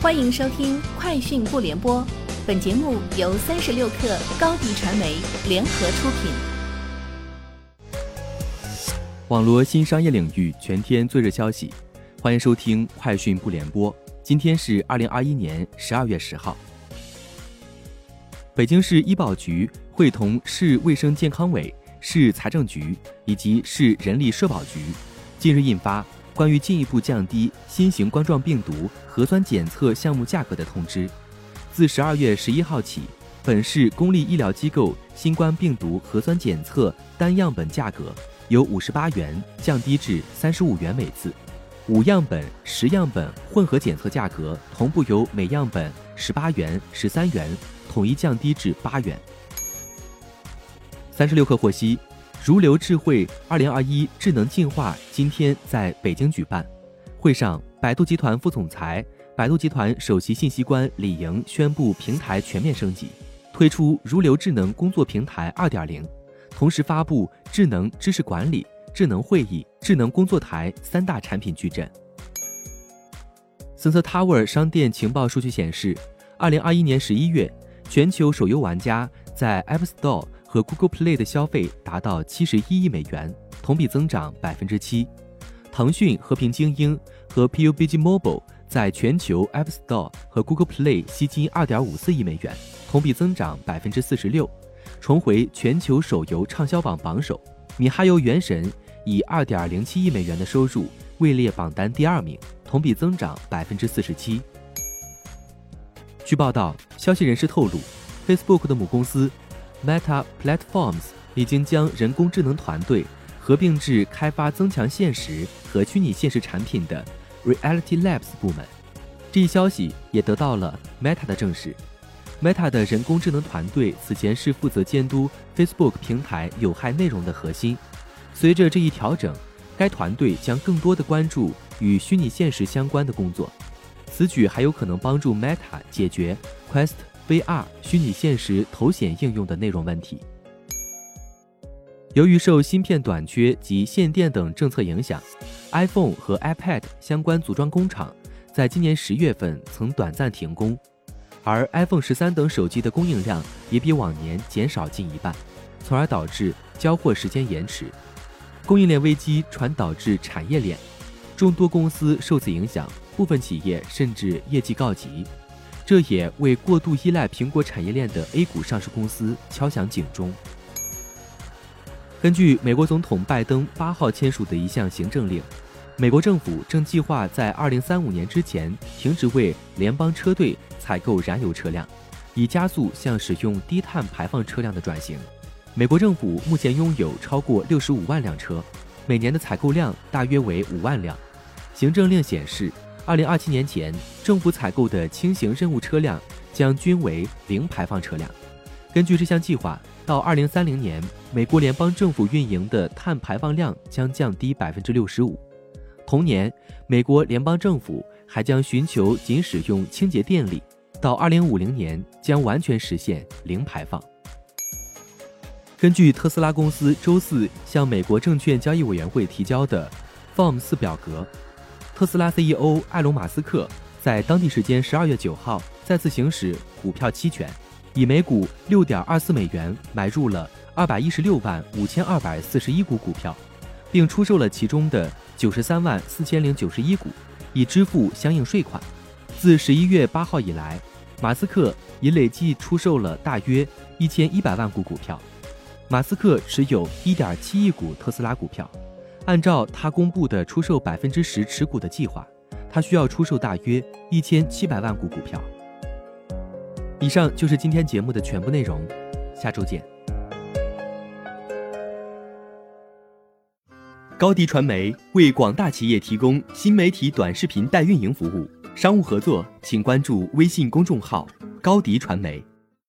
欢迎收听《快讯不联播》，本节目由三十六克高低传媒联合出品。网络新商业领域全天最热消息，欢迎收听《快讯不联播》。今天是二零二一年十二月十号。北京市医保局会同市卫生健康委、市财政局以及市人力社保局，近日印发。关于进一步降低新型冠状病毒核酸检测项目价格的通知，自十二月十一号起，本市公立医疗机构新冠病毒核酸检测单样本价格由五十八元降低至三十五元每次，五样本、十样本混合检测价格同步由每样本十八元、十三元统一降低至八元。三十六氪获悉。如流智慧二零二一智能进化今天在北京举办，会上，百度集团副总裁、百度集团首席信息官李莹宣布平台全面升级，推出如流智能工作平台二点零，同时发布智能知识管理、智能会议、智能工作台三大产品矩阵。Sensor Tower 商店情报数据显示，二零二一年十一月，全球手游玩家在 App Store。和 Google Play 的消费达到七十一亿美元，同比增长百分之七。腾讯、和平精英和 PUBG Mobile 在全球 App Store 和 Google Play 吸金二点五四亿美元，同比增长百分之四十六，重回全球手游畅销榜榜首。米哈游原神以二点零七亿美元的收入位列榜单第二名，同比增长百分之四十七。据报道，消息人士透露，Facebook 的母公司。Meta Platforms 已经将人工智能团队合并至开发增强现实和虚拟现实产品的 Reality Labs 部门。这一消息也得到了 Meta 的证实。Meta 的人工智能团队此前是负责监督 Facebook 平台有害内容的核心。随着这一调整，该团队将更多的关注与虚拟现实相关的工作。此举还有可能帮助 Meta 解决 Quest。VR 虚拟现实头显应用的内容问题。由于受芯片短缺及限电等政策影响，iPhone 和 iPad 相关组装工厂在今年十月份曾短暂停工，而 iPhone 十三等手机的供应量也比往年减少近一半，从而导致交货时间延迟。供应链危机传导至产业链，众多公司受此影响，部分企业甚至业绩告急。这也为过度依赖苹果产业链的 A 股上市公司敲响警钟。根据美国总统拜登八号签署的一项行政令，美国政府正计划在二零三五年之前停止为联邦车队采购燃油车辆，以加速向使用低碳排放车辆的转型。美国政府目前拥有超过六十五万辆车，每年的采购量大约为五万辆。行政令显示。二零二七年前，政府采购的轻型任务车辆将均为零排放车辆。根据这项计划，到二零三零年，美国联邦政府运营的碳排放量将降低百分之六十五。同年，美国联邦政府还将寻求仅使用清洁电力，到二零五零年将完全实现零排放。根据特斯拉公司周四向美国证券交易委员会提交的 Form 四表格。特斯拉 CEO 埃隆·马斯克在当地时间十二月九号再次行使股票期权，以每股六点二四美元买入了二百一十六万五千二百四十一股股票，并出售了其中的九十三万四千零九十一股，以支付相应税款。自十一月八号以来，马斯克已累计出售了大约一千一百万股股票。马斯克持有一点七亿股特斯拉股票。按照他公布的出售百分之十持股的计划，他需要出售大约一千七百万股股票。以上就是今天节目的全部内容，下周见。高迪传媒为广大企业提供新媒体短视频代运营服务，商务合作请关注微信公众号高迪传媒。